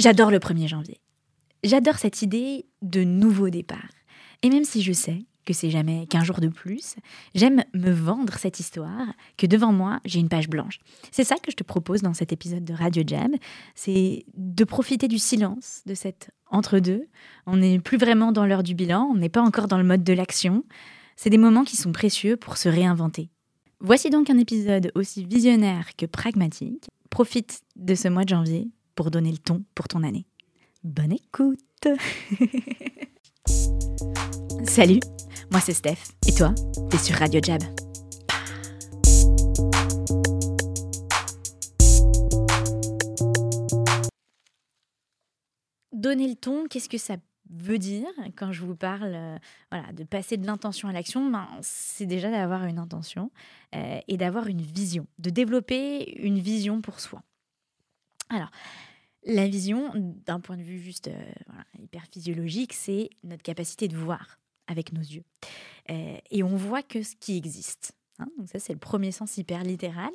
J'adore le 1er janvier. J'adore cette idée de nouveau départ. Et même si je sais que c'est jamais qu'un jour de plus, j'aime me vendre cette histoire que devant moi, j'ai une page blanche. C'est ça que je te propose dans cet épisode de Radio Jam, c'est de profiter du silence, de cet entre-deux. On n'est plus vraiment dans l'heure du bilan, on n'est pas encore dans le mode de l'action. C'est des moments qui sont précieux pour se réinventer. Voici donc un épisode aussi visionnaire que pragmatique. Profite de ce mois de janvier pour donner le ton pour ton année. Bonne écoute Salut, moi c'est Steph. Et toi, t'es sur Radio Jab. Donner le ton, qu'est-ce que ça veut dire quand je vous parle euh, voilà, de passer de l'intention à l'action? Ben, C'est déjà d'avoir une intention euh, et d'avoir une vision, de développer une vision pour soi. Alors, la vision, d'un point de vue juste euh, hyper physiologique, c'est notre capacité de voir avec nos yeux. Euh, et on voit que ce qui existe. Hein. donc ça, c'est le premier sens hyper littéral.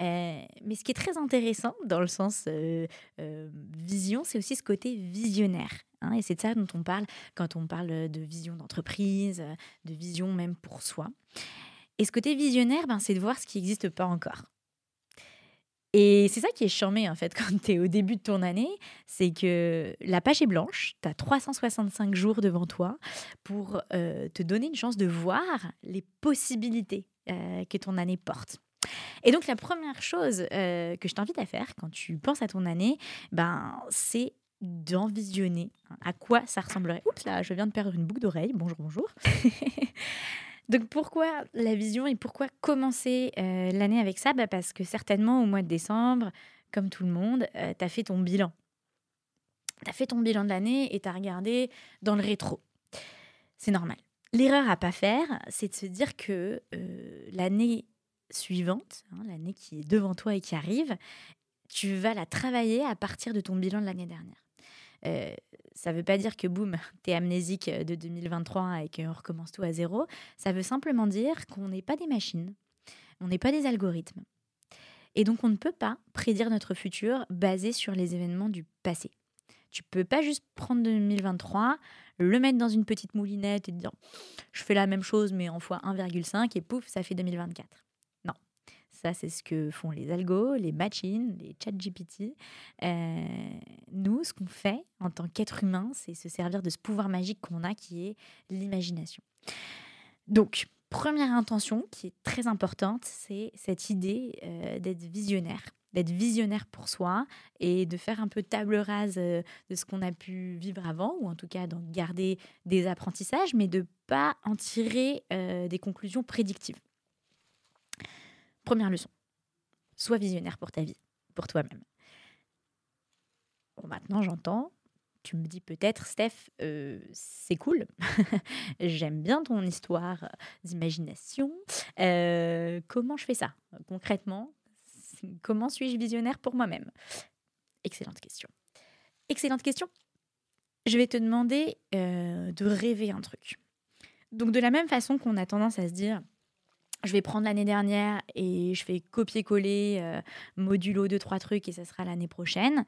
Euh, mais ce qui est très intéressant dans le sens vision, c'est aussi ce côté visionnaire. Hein. et c'est de ça dont on parle quand on parle de vision d'entreprise, de vision même pour soi. Et ce côté visionnaire, ben, c'est de voir ce qui n'existe pas encore. Et c'est ça qui est charmé en fait quand tu es au début de ton année, c'est que la page est blanche, tu as 365 jours devant toi pour euh, te donner une chance de voir les possibilités euh, que ton année porte. Et donc la première chose euh, que je t'invite à faire quand tu penses à ton année, ben, c'est d'envisionner à quoi ça ressemblerait. Oups là, je viens de perdre une boucle d'oreille. Bonjour, bonjour. Donc pourquoi la vision et pourquoi commencer euh, l'année avec ça? Bah Parce que certainement au mois de décembre, comme tout le monde, euh, tu as fait ton bilan. Tu as fait ton bilan de l'année et tu as regardé dans le rétro. C'est normal. L'erreur à pas faire, c'est de se dire que euh, l'année suivante, hein, l'année qui est devant toi et qui arrive, tu vas la travailler à partir de ton bilan de l'année dernière. Euh, ça ne veut pas dire que boum, tu es amnésique de 2023 et qu'on recommence tout à zéro. Ça veut simplement dire qu'on n'est pas des machines, on n'est pas des algorithmes. Et donc on ne peut pas prédire notre futur basé sur les événements du passé. Tu peux pas juste prendre 2023, le mettre dans une petite moulinette et te dire je fais la même chose mais en fois 1,5 et pouf, ça fait 2024. Ça, c'est ce que font les algos, les machines, les chat GPT. Euh, nous, ce qu'on fait en tant qu'être humain, c'est se servir de ce pouvoir magique qu'on a qui est l'imagination. Donc, première intention qui est très importante, c'est cette idée euh, d'être visionnaire d'être visionnaire pour soi et de faire un peu table rase euh, de ce qu'on a pu vivre avant, ou en tout cas d'en garder des apprentissages, mais de pas en tirer des conclusions prédictives. Première leçon, sois visionnaire pour ta vie, pour toi-même. Bon, maintenant j'entends, tu me dis peut-être, Steph, euh, c'est cool, j'aime bien ton histoire d'imagination. Euh, comment je fais ça concrètement? Comment suis-je visionnaire pour moi-même? Excellente question. Excellente question. Je vais te demander euh, de rêver un truc. Donc de la même façon qu'on a tendance à se dire, je vais prendre l'année dernière et je fais copier-coller, euh, modulo deux, trois trucs et ça sera l'année prochaine.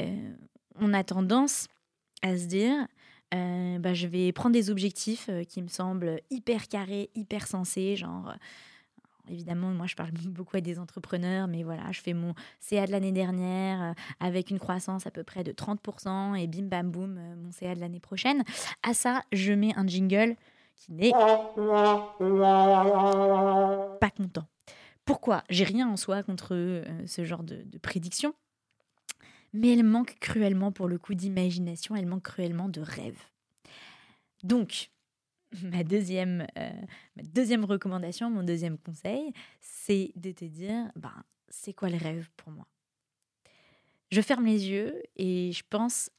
Euh, on a tendance à se dire, euh, bah, je vais prendre des objectifs qui me semblent hyper carrés, hyper sensés, genre... Évidemment, moi, je parle beaucoup à des entrepreneurs, mais voilà, je fais mon CA de l'année dernière avec une croissance à peu près de 30% et bim, bam, boum, mon CA de l'année prochaine. À ça, je mets un jingle qui n'est pas content. Pourquoi? J'ai rien en soi contre euh, ce genre de, prédiction, mais elle manque cruellement pour le coup d'imagination, elle manque cruellement de rêve. Donc, ma deuxième, euh, ma deuxième recommandation, mon deuxième conseil, c'est de te dire, ben, c'est quoi le rêve pour moi? Je ferme les yeux et je pense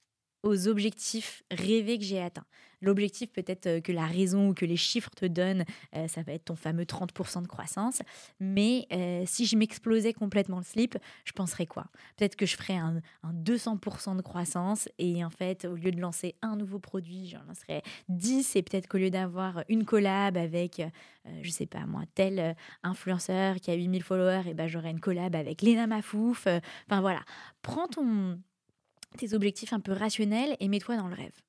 aux objectifs rêvés que j'ai atteints. L'objectif peut-être euh, que la raison ou que les chiffres te donnent, euh, ça va être ton fameux 30% de croissance. Mais euh, si je m'explosais complètement le slip, je penserais quoi? Peut-être que je ferais un, 200% de croissance et en fait, au lieu de lancer un nouveau produit, j'en lancerais 10 et peut-être qu'au lieu d'avoir une collab avec, je sais pas moi, tel influenceur qui a 8000 followers, et ben j'aurais une collab avec Lena Mafouf. Enfin voilà, prends ton tes objectifs un peu rationnels et mets-toi dans le rêve.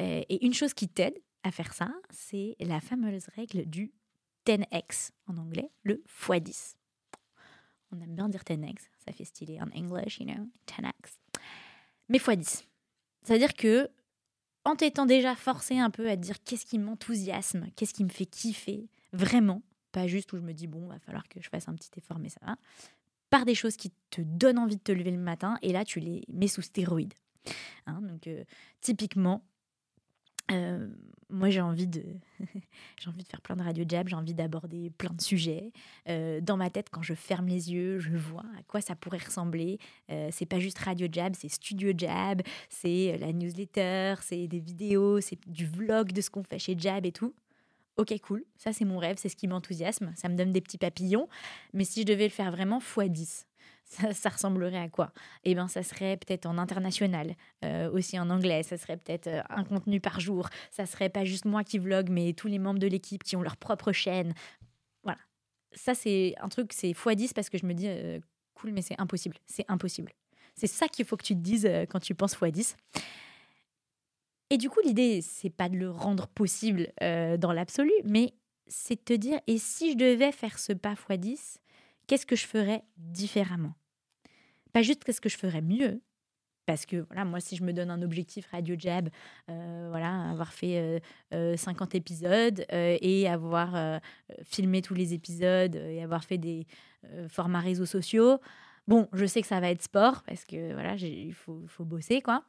Euh, et une chose qui t'aide à faire ça, c'est la fameuse règle du 10x en anglais, le x10. On aime bien dire 10x, ça fait stylé en English, you know, 10x. Mais x10. C'est-à-dire que en t'étant déjà forcé un peu à te dire qu'est-ce qui m'enthousiasme, qu'est-ce qui me fait kiffer, vraiment, pas juste où je me dis bon, va falloir que je fasse un petit effort, mais ça va, par des choses qui te donnent envie de te lever le matin, et là tu les mets sous stéroïdes. Hein, donc euh, typiquement, euh, moi, j'ai envie de, j'ai envie de faire plein de radio jab, j'ai envie d'aborder plein de sujets. Euh, dans ma tête, quand je ferme les yeux, je vois à quoi ça pourrait ressembler. C'est pas juste radio jab, c'est studio jab, c'est la newsletter, c'est des vidéos, c'est du vlog de ce qu'on fait chez Jab et tout. Ok, cool, ça c'est mon rêve, c'est ce qui m'enthousiasme, ça me donne des petits papillons. Mais si je devais le faire vraiment x 10, ça, ressemblerait à quoi? Eh bien, ça serait peut-être en international, euh, aussi en anglais. Ça serait peut-être euh, un contenu par jour. Ça serait pas juste moi qui vlog, mais tous les membres de l'équipe qui ont leur propre chaîne. Voilà. Ça, c'est un truc, c'est x10 parce que je me dis, euh, cool, mais c'est impossible. C'est impossible. C'est ça qu'il faut que tu te dises quand tu penses x10. Et du coup, l'idée, c'est pas de le rendre possible dans l'absolu, mais c'est de te dire, et si je devais faire ce pas x10, qu'est-ce que je ferais différemment? Pas juste qu'est-ce que je ferais mieux, parce que voilà, moi, si je me donne un objectif Radio Jab, euh, voilà, avoir fait 50 euh, euh, épisodes et avoir filmé tous les épisodes et avoir fait des formats réseaux sociaux, bon, je sais que ça va être sport parce que voilà, il faut bosser quoi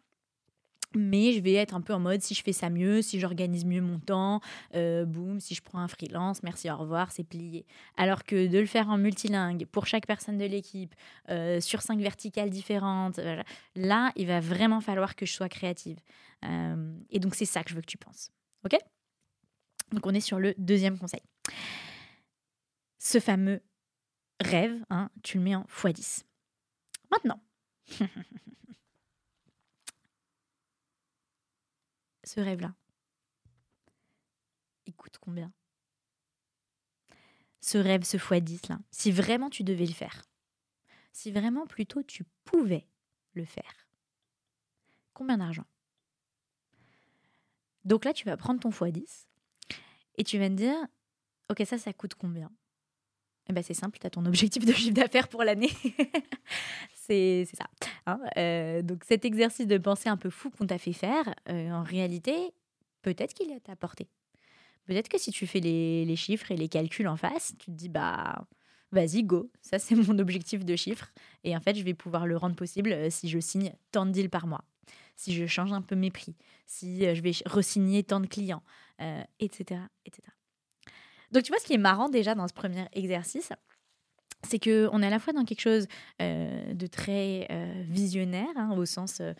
mais je vais être un peu en mode si je fais ça mieux, si j'organise mieux mon temps, euh, boum, si je prends un freelance, merci, au revoir, c'est plié. Alors que de le faire en multilingue pour chaque personne de l'équipe, euh, sur cinq verticales différentes, là, il va vraiment falloir que je sois créative. Euh, et donc, c'est ça que je veux que tu penses. OK? Donc, on est sur le deuxième conseil. Ce fameux rêve, hein, tu le mets en x10. Maintenant. ce rêve-là. Il coûte combien? Ce rêve, ce x10 là, si vraiment tu devais le faire, si vraiment plutôt tu pouvais le faire, combien d'argent? Donc là, tu vas prendre ton x10 et tu vas me dire, ok, ça, ça coûte combien? Eh ben c'est simple, tu as ton objectif de chiffre d'affaires pour l'année. c'est ça. Hein. Euh, donc cet exercice de pensée un peu fou qu'on t'a fait faire, euh, en réalité, peut-être qu'il est à ta portée. Peut-être que si tu fais les, les, chiffres et les calculs en face, tu te dis, bah, vas-y, go, ça c'est mon objectif de chiffre. Et en fait, je vais pouvoir le rendre possible euh, si je signe tant de deals par mois, si je change un peu mes prix, si je vais resigner tant de clients, etc., etc. Donc tu vois, ce qui est marrant déjà dans ce premier exercice, c'est qu'on est à la fois dans quelque chose euh, de très euh, visionnaire, hein, au sens euh,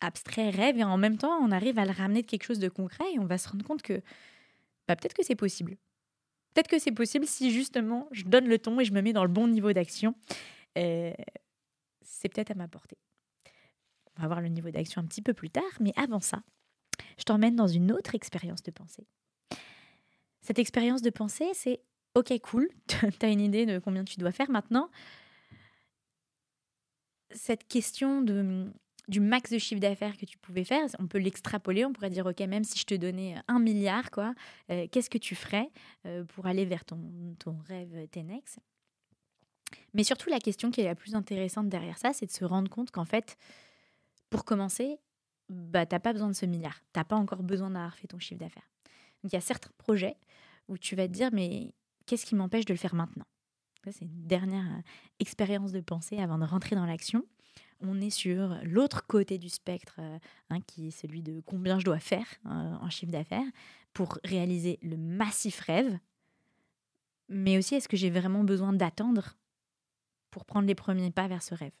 abstrait, rêve, et en même temps, on arrive à le ramener de quelque chose de concret et on va se rendre compte que bah, peut-être que c'est possible. Peut-être que c'est possible si justement je donne le ton et je me mets dans le bon niveau d'action. c'est peut-être à ma portée. On va voir le niveau d'action un petit peu plus tard, mais avant ça, je t'emmène dans une autre expérience de pensée. Cette expérience de pensée, c'est ok, cool, tu as une idée de combien tu dois faire maintenant. Cette question de, du max de chiffre d'affaires que tu pouvais faire, on peut l'extrapoler, on pourrait dire, ok, même si je te donnais un milliard, quoi, euh, qu'est-ce que tu ferais euh, pour aller vers ton, ton rêve Tenex Mais surtout, la question qui est la plus intéressante derrière ça, c'est de se rendre compte qu'en fait, pour commencer, bah, tu n'as pas besoin de ce milliard. Tu n'as pas encore besoin d'avoir fait ton chiffre d'affaires. Il y a certains projets où tu vas te dire, mais qu'est-ce qui m'empêche de le faire maintenant? C'est une dernière euh, expérience de pensée avant de rentrer dans l'action. On est sur l'autre côté du spectre, euh, hein, qui est celui de combien je dois faire euh, en chiffre d'affaires pour réaliser le massif rêve. Mais aussi, est-ce que j'ai vraiment besoin d'attendre pour prendre les premiers pas vers ce rêve?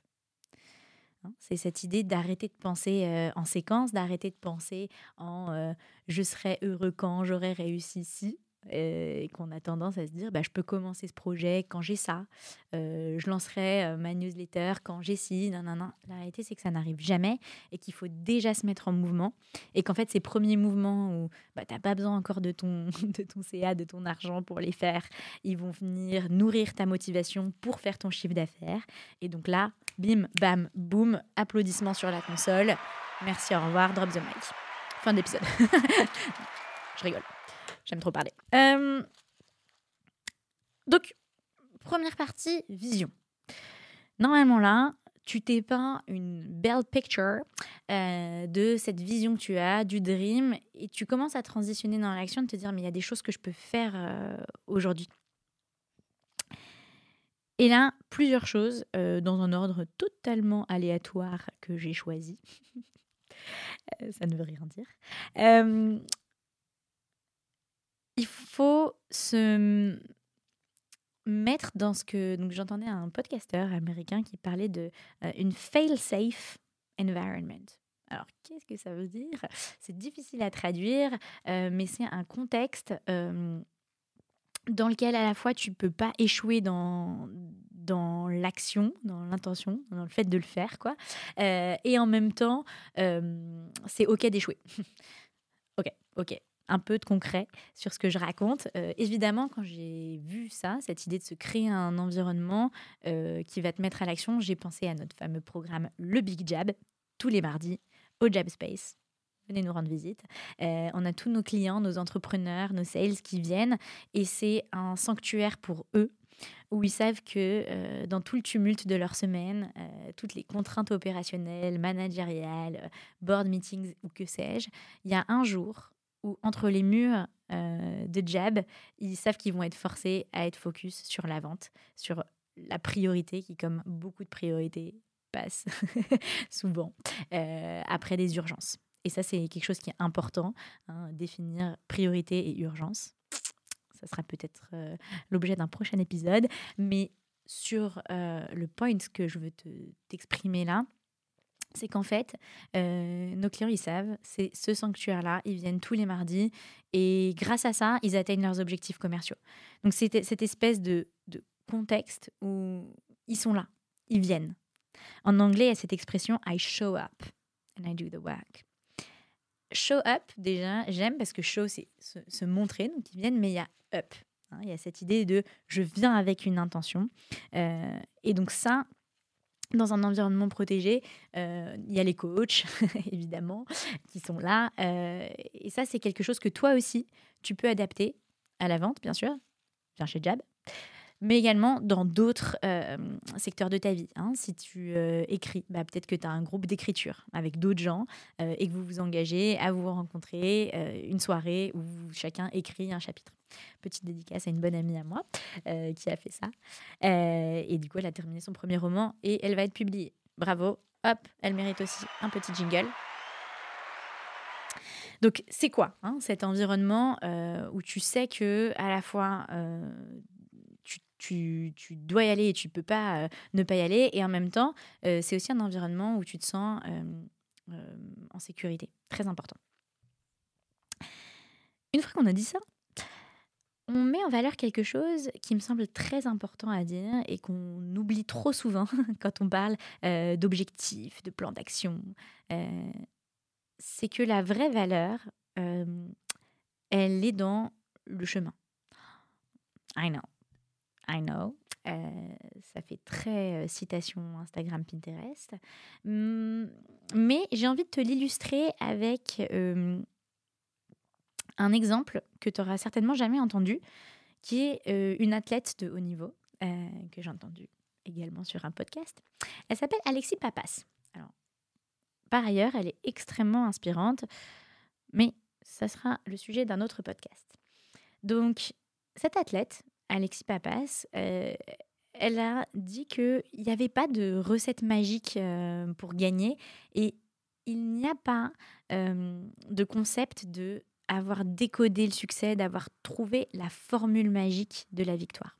Hein, c'est cette idée d'arrêter de penser en séquence, d'arrêter de penser en je serai heureux quand j'aurai réussi si, et qu'on a tendance à se dire bah, je peux commencer ce projet quand j'ai ça, euh, je lancerai euh, ma newsletter quand j'ai ci, non, non, non. La réalité, c'est que ça n'arrive jamais et qu'il faut déjà se mettre en mouvement et qu'en fait, ces premiers mouvements où bah, tu n'as pas besoin encore de ton, de ton CA, de ton argent pour les faire, ils vont venir nourrir ta motivation pour faire ton chiffre d'affaires. Et donc là, Bim, bam, boum, applaudissements sur la console. Merci, au revoir, drop the mic. Fin d'épisode. Je rigole. J'aime trop parler. Euh, donc, première partie, vision. Normalement là, tu t'es peint une belle picture euh, de cette vision que tu as, du dream, et tu commences à transitionner dans l'action, de te dire, mais il y a des choses que je peux faire euh, aujourd'hui. Et là, plusieurs choses dans un ordre totalement aléatoire que j'ai choisi. Ça ne veut rien dire. Il faut se mettre dans ce que donc j'entendais un podcasteur américain qui parlait de euh, une fail-safe environment. Alors, qu'est-ce que ça veut dire? C'est difficile à traduire, euh, mais c'est un contexte euh, dans lequel à la fois tu peux pas échouer dans dans l'action, dans l'intention, dans le fait de le faire, quoi. et en même temps, c'est ok d'échouer. ok, ok un peu de concret sur ce que je raconte. Euh, évidemment, quand j'ai vu ça, cette idée de se créer un environnement euh, qui va te mettre à l'action, j'ai pensé à notre fameux programme Le Big Jab, tous les mardis, au Jab Space. Venez nous rendre visite. Euh, on a tous nos clients, nos entrepreneurs, nos sales qui viennent et c'est un sanctuaire pour eux où ils savent que dans tout le tumulte de leur semaine, toutes les contraintes opérationnelles, managériales, board meetings ou que sais-je, il y a un jour où entre les murs euh, de Jab, ils savent qu'ils vont être forcés à être focus sur la vente, sur la priorité qui, comme beaucoup de priorités, passe souvent euh, après des urgences. Et ça, c'est quelque chose qui est important, hein, définir priorité et urgence. Ça sera peut-être euh, l'objet d'un prochain épisode. Mais sur le point que je veux t'exprimer là, c'est qu'en fait, euh, nos clients, ils savent, c'est ce sanctuaire-là, ils viennent tous les mardis et grâce à ça, ils atteignent leurs objectifs commerciaux. Donc, c'est cette espèce de, contexte où ils sont là, ils viennent. En anglais, il y a cette expression I show up and I do the work. Show up, déjà, j'aime parce que show, c'est se, montrer, donc ils viennent, mais il y a up. Hein. il y a cette idée de je viens avec une intention. Euh, et donc, ça, dans un environnement protégé, euh, il y a les coachs, évidemment, qui sont là. Euh, et ça, c'est quelque chose que toi aussi, tu peux adapter à la vente, bien sûr. Viens chez Jab mais également dans d'autres euh, secteurs de ta vie. Hein. Si tu euh, écris, bah, peut-être que tu as un groupe d'écriture avec d'autres gens euh, et que vous vous engagez à vous rencontrer une soirée où chacun écrit un chapitre. Petite dédicace à une bonne amie à moi qui a fait ça. et du coup, elle a terminé son premier roman et elle va être publiée. Bravo, hop, elle mérite aussi un petit jingle. Donc, c'est quoi hein, cet environnement où tu sais que à la fois tu, dois y aller et tu peux pas euh, ne pas y aller. Et en même temps, euh, c'est aussi un environnement où tu te sens euh, en sécurité. Très important. Une fois qu'on a dit ça, on met en valeur quelque chose qui me semble très important à dire et qu'on oublie trop souvent quand on parle d'objectifs, de plans d'action. c'est que la vraie valeur, elle est dans le chemin. I know. I know. Euh, ça fait très euh, citation Instagram Pinterest. Hum, mais j'ai envie de te l'illustrer avec euh, un exemple que tu n'auras certainement jamais entendu, qui est une athlète de haut niveau, que j'ai entendu également sur un podcast. Elle s'appelle Alexis Papas. Alors, par ailleurs, elle est extrêmement inspirante, mais ça sera le sujet d'un autre podcast. Donc, cette athlète, Alexis Papas, euh, elle a dit qu'il n'y avait pas de recette magique euh, pour gagner et il n'y a pas euh, de concept de avoir décodé le succès, d'avoir trouvé la formule magique de la victoire.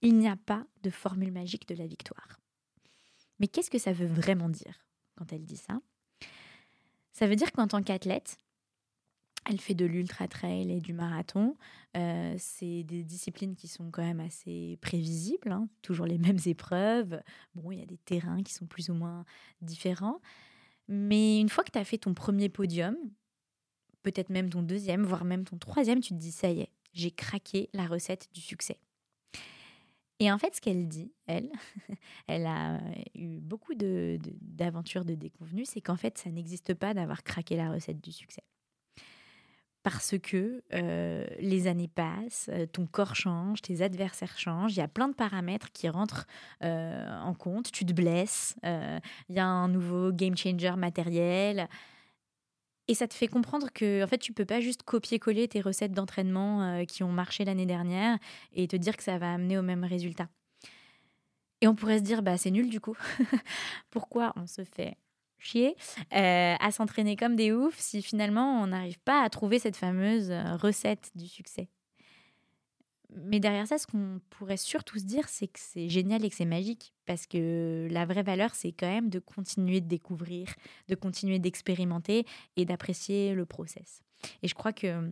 Il n'y a pas de formule magique de la victoire. Mais qu'est-ce que ça veut vraiment dire quand elle dit ça? Ça veut dire qu'en tant qu'athlète, elle fait de l'ultra-trail et du marathon. Euh, c'est des disciplines qui sont quand même assez prévisibles, hein. toujours les mêmes épreuves. Bon, il y a des terrains qui sont plus ou moins différents. Mais une fois que tu as fait ton premier podium, peut-être même ton deuxième, voire même ton troisième, tu te dis, ça y est, j'ai craqué la recette du succès. Et en fait, ce qu'elle dit, elle, elle a eu beaucoup d'aventures de, de, déconvenues, c'est qu'en fait, ça n'existe pas d'avoir craqué la recette du succès. Parce que euh, les années passent, euh, ton corps change, tes adversaires changent, il y a plein de paramètres qui rentrent euh, en compte, tu te blesses, il y a un nouveau game changer matériel, et ça te fait comprendre que en fait, tu peux pas juste copier-coller tes recettes d'entraînement qui ont marché l'année dernière et te dire que ça va amener au même résultat. Et on pourrait se dire, bah, c'est nul du coup. Pourquoi on se fait chier euh, à s'entraîner comme des oufs si finalement on n'arrive pas à trouver cette fameuse euh, recette du succès mais derrière ça, ce qu'on pourrait surtout se dire, c'est que c'est génial et que c'est magique. Parce que la vraie valeur, c'est quand même de continuer de découvrir, de continuer d'expérimenter et d'apprécier le process. Et je crois que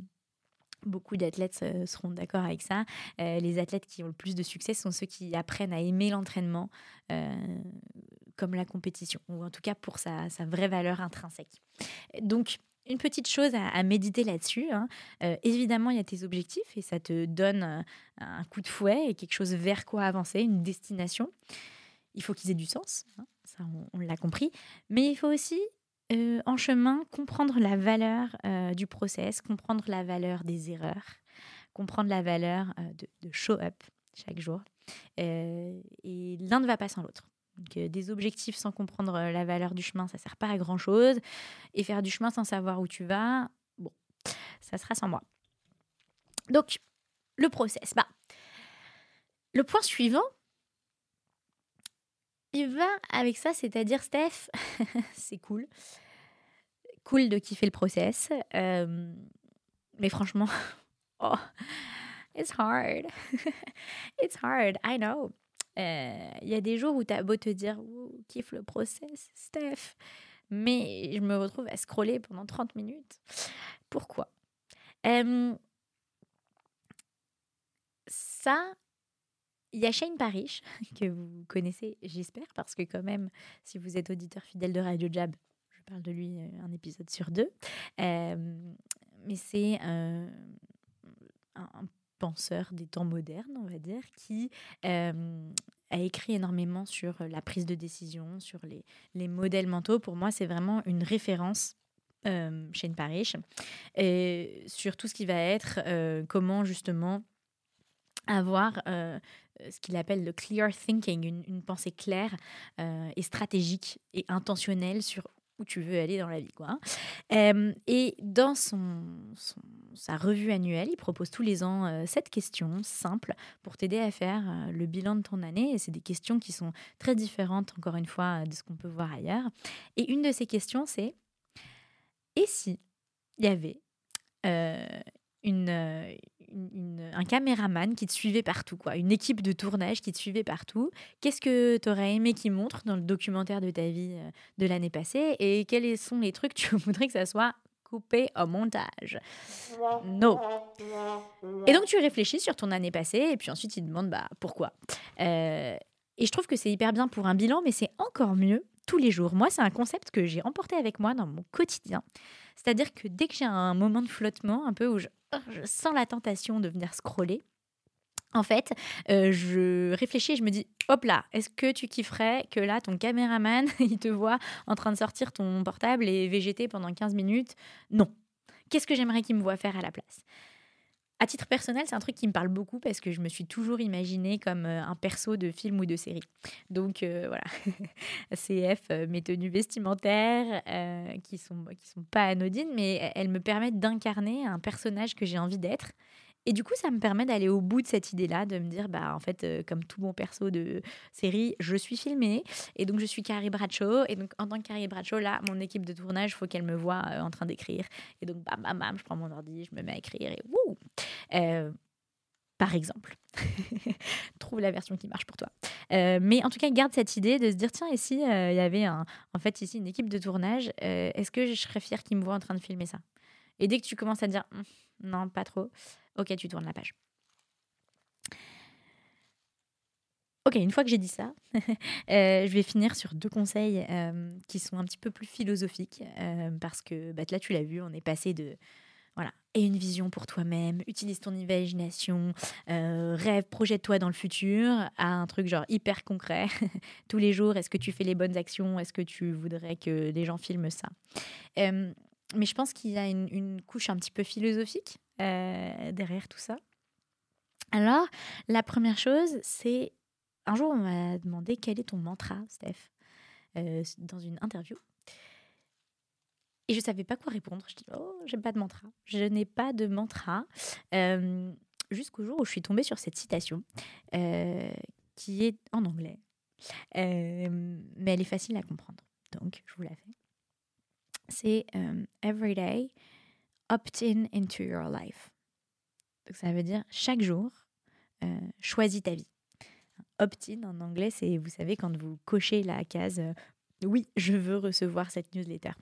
beaucoup d'athlètes seront d'accord avec ça. Euh, les athlètes qui ont le plus de succès sont ceux qui apprennent à aimer l'entraînement euh, comme la compétition, ou en tout cas pour sa, vraie valeur intrinsèque. Donc, une petite chose à, méditer là-dessus. Hein. Euh, évidemment, il y a tes objectifs et ça te donne euh, un coup de fouet et quelque chose vers quoi avancer, une destination. Il faut qu'ils aient du sens, hein. ça on, l'a compris. Mais il faut aussi, euh, en chemin, comprendre la valeur du process, comprendre la valeur des erreurs, comprendre la valeur de, de, show up chaque jour. et l'un ne va pas sans l'autre. Euh, des objectifs sans comprendre euh, la valeur du chemin, ça sert pas à grand chose. Et faire du chemin sans savoir où tu vas, bon, ça sera sans moi. Donc, le process. Bah, le point suivant, il va avec ça, c'est-à-dire, Steph, c'est cool. Cool de kiffer le process. Euh, mais franchement, oh, it's hard. it's hard, I know. Euh, il y a des jours où tu as beau te dire kiffe le process, Steph, mais je me retrouve à scroller pendant 30 minutes. Pourquoi? Ça, il y a Shane Parrish, que vous connaissez, j'espère, parce que quand même, si vous êtes auditeur fidèle de Radio Jab, je parle de lui euh, un épisode sur deux. mais c'est un, un penseur des temps modernes, on va dire, qui a écrit énormément sur la prise de décision, sur les, les modèles mentaux. Pour moi, c'est vraiment une référence. Euh, Shane Parrish, sur tout ce qui va être comment justement avoir ce qu'il appelle le clear thinking, une, une pensée claire et stratégique et intentionnelle sur où tu veux aller dans la vie. Quoi. Hein. et dans son, sa revue annuelle, il propose tous les ans euh, sept questions simples pour t'aider à faire euh, le bilan de ton année. Et c'est des questions qui sont très différentes, encore une fois, de ce qu'on peut voir ailleurs. Et une de ces questions, c'est et si il y avait euh, un caméraman qui te suivait partout, quoi, une équipe de tournage qui te suivait partout. Qu'est-ce que tu aurais aimé qu'il montre dans le documentaire de ta vie euh, de l'année passée et quels sont les trucs que tu voudrais que ça soit coupé au montage? Non. Et donc tu réfléchis sur ton année passée et puis ensuite il demande bah, pourquoi? Euh, et je trouve que c'est hyper bien pour un bilan, mais c'est encore mieux tous les jours. Moi, c'est un concept que j'ai emporté avec moi dans mon quotidien. C'est-à-dire que dès que j'ai un moment de flottement, un peu où je, oh, sens la tentation de venir scroller, en fait, euh, je réfléchis et je me dis, hop là, est-ce que tu kifferais que là, ton caméraman, il te voit en train de sortir ton portable et végéter pendant 15 minutes? Non. Qu'est-ce que j'aimerais qu'il me voit faire à la place? À titre personnel, c'est un truc qui me parle beaucoup parce que je me suis toujours imaginée comme euh, un perso de film ou de série. Donc euh, voilà, CF, euh, mes tenues vestimentaires qui sont qui sont pas anodines, mais elles me permettent d'incarner un personnage que j'ai envie d'être et du coup, ça me permet d'aller au bout de cette idée-là, de me dire, bah, en fait, euh, comme tout bon perso de série, je suis filmée. Et donc, je suis Carrie Bradshaw. Et donc, en tant que Carrie Bradshaw, là, mon équipe de tournage, il faut qu'elle me voit euh, en train d'écrire. Et donc, bam, bam, bam, je prends mon ordi, je me mets à écrire et wouh euh, par exemple. Trouve la version qui marche pour toi. mais en tout cas, garde cette idée de se dire tiens, ici, il y avait un, en fait ici une équipe de tournage. Est-ce que je serais fière qu'ils me voient en train de filmer ça? Et dès que tu commences à dire hum, non, pas trop, Ok, tu tournes la page. Ok, une fois que j'ai dit ça, euh, je vais finir sur deux conseils euh, qui sont un petit peu plus philosophiques euh, parce que bah, là, tu l'as vu, on est passé de Voilà. Et une vision pour toi-même, utilise ton imagination, rêve, projette-toi dans le futur à un truc genre hyper concret. Tous les jours, est-ce que tu fais les bonnes actions? Est-ce que tu voudrais que les gens filment ça? Mais je pense qu'il y a une, couche un petit peu philosophique euh, derrière tout ça. Alors, la première chose, c'est un jour, on m'a demandé quel est ton mantra, Steph, dans une interview. Et je ne savais pas quoi répondre. Je dis, oh, j'ai pas de mantra. Je n'ai pas de mantra. Euh, Jusqu'au jour où je suis tombée sur cette citation, euh, qui est en anglais. Euh, mais elle est facile à comprendre. Donc, je vous la fais. C'est euh, Every day, opt in into your life. Donc, ça veut dire chaque jour, choisis ta vie. Opt-in en anglais, c'est, vous savez, quand vous cochez la case oui, je veux recevoir cette newsletter.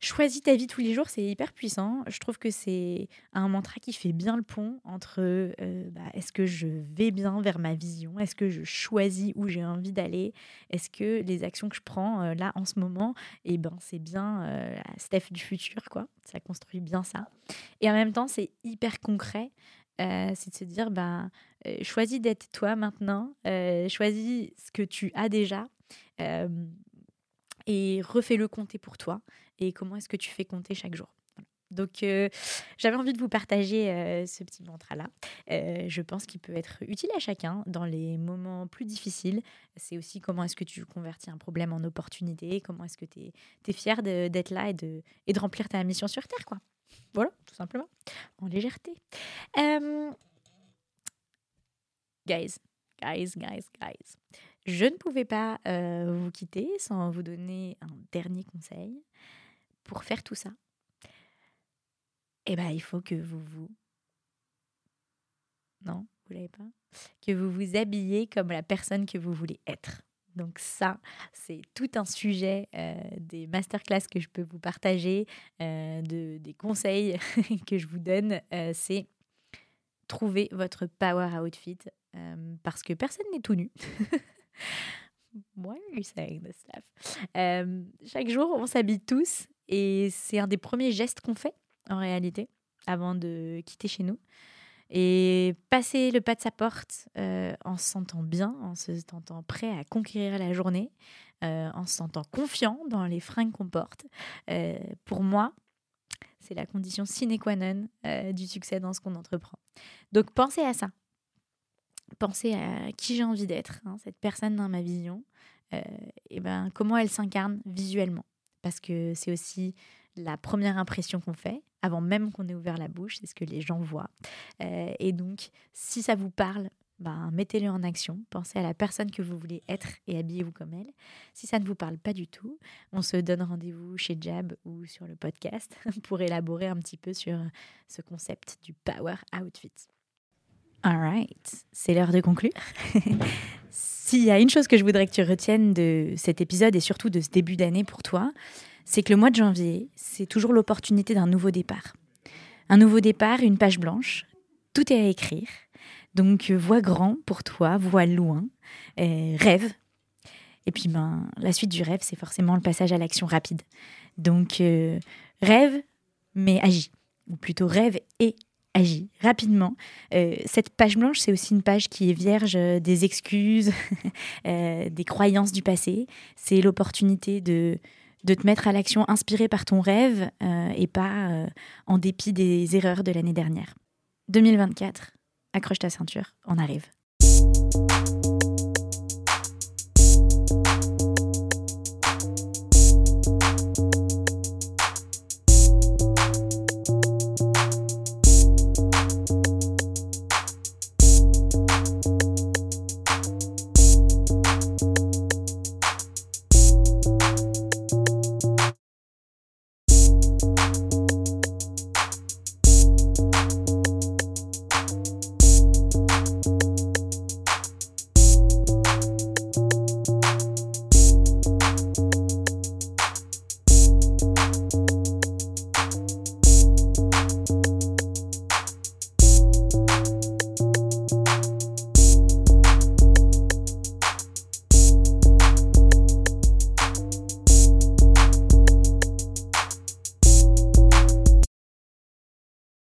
Choisis ta vie tous les jours, c'est hyper puissant. Je trouve que c'est un mantra qui fait bien le pont entre euh, bah, est-ce que je vais bien vers ma vision? Est-ce que je choisis où j'ai envie d'aller? Est-ce que les actions que je prends euh, là en ce moment, eh ben, c'est bien euh, la Steph du futur, quoi. Ça construit bien ça. Et en même temps, c'est hyper concret. c'est de se dire, bah, choisis d'être toi maintenant, choisis ce que tu as déjà et refais-le compter pour toi et comment est-ce que tu fais compter chaque jour. Donc, euh, j'avais envie de vous partager euh, ce petit mantra-là. Euh, je pense qu'il peut être utile à chacun dans les moments plus difficiles. C'est aussi comment est-ce que tu convertis un problème en opportunité, comment est-ce que tu es, fier d'être là et de, et de remplir ta mission sur Terre. quoi. Voilà, tout simplement, en légèreté. guys, guys, guys, guys. Je ne pouvais pas vous quitter sans vous donner un dernier conseil pour faire tout ça, eh ben, il faut que vous vous... Non, vous l'avez pas Que vous vous habillez comme la personne que vous voulez être. Donc ça, c'est tout un sujet euh, des masterclass que je peux vous partager, euh, de, des conseils que je vous donne. Euh, c'est trouver votre power outfit parce que personne n'est tout nu. Why are you saying this stuff? chaque jour, on s'habille tous et c'est un des premiers gestes qu'on fait, en réalité, avant de quitter chez nous. Et passer le pas de sa porte euh, en se sentant bien, en se sentant prêt à conquérir la journée, euh, en se sentant confiant dans les fringues qu'on porte, euh, pour moi, c'est la condition sine qua non du succès dans ce qu'on entreprend. Donc pensez à ça. Pensez à qui j'ai envie d'être, hein, cette personne dans ma vision, et ben, comment elle s'incarne visuellement parce que c'est aussi la première impression qu'on fait, avant même qu'on ait ouvert la bouche, c'est ce que les gens voient. Euh, et donc, si ça vous parle, ben, mettez-le en action, pensez à la personne que vous voulez être et habillez-vous comme elle. Si ça ne vous parle pas du tout, on se donne rendez-vous chez Jab ou sur le podcast pour élaborer un petit peu sur ce concept du power outfit. Alright, c'est l'heure de conclure. S'il y a une chose que je voudrais que tu retiennes de cet épisode et surtout de ce début d'année pour toi, c'est que le mois de janvier, c'est toujours l'opportunité d'un nouveau départ. Un nouveau départ, une page blanche, tout est à écrire. Donc vois grand pour toi, vois loin, rêve. Et puis ben, la suite du rêve, c'est forcément le passage à l'action rapide. Donc euh, rêve, mais agis. Ou plutôt rêve et agis rapidement. Euh, cette page blanche, c'est aussi une page qui est vierge des excuses, euh, des croyances du passé. C'est l'opportunité de, de te mettre à l'action inspiré par ton rêve euh, et pas en dépit des erreurs de l'année dernière. 2024, accroche ta ceinture, on arrive.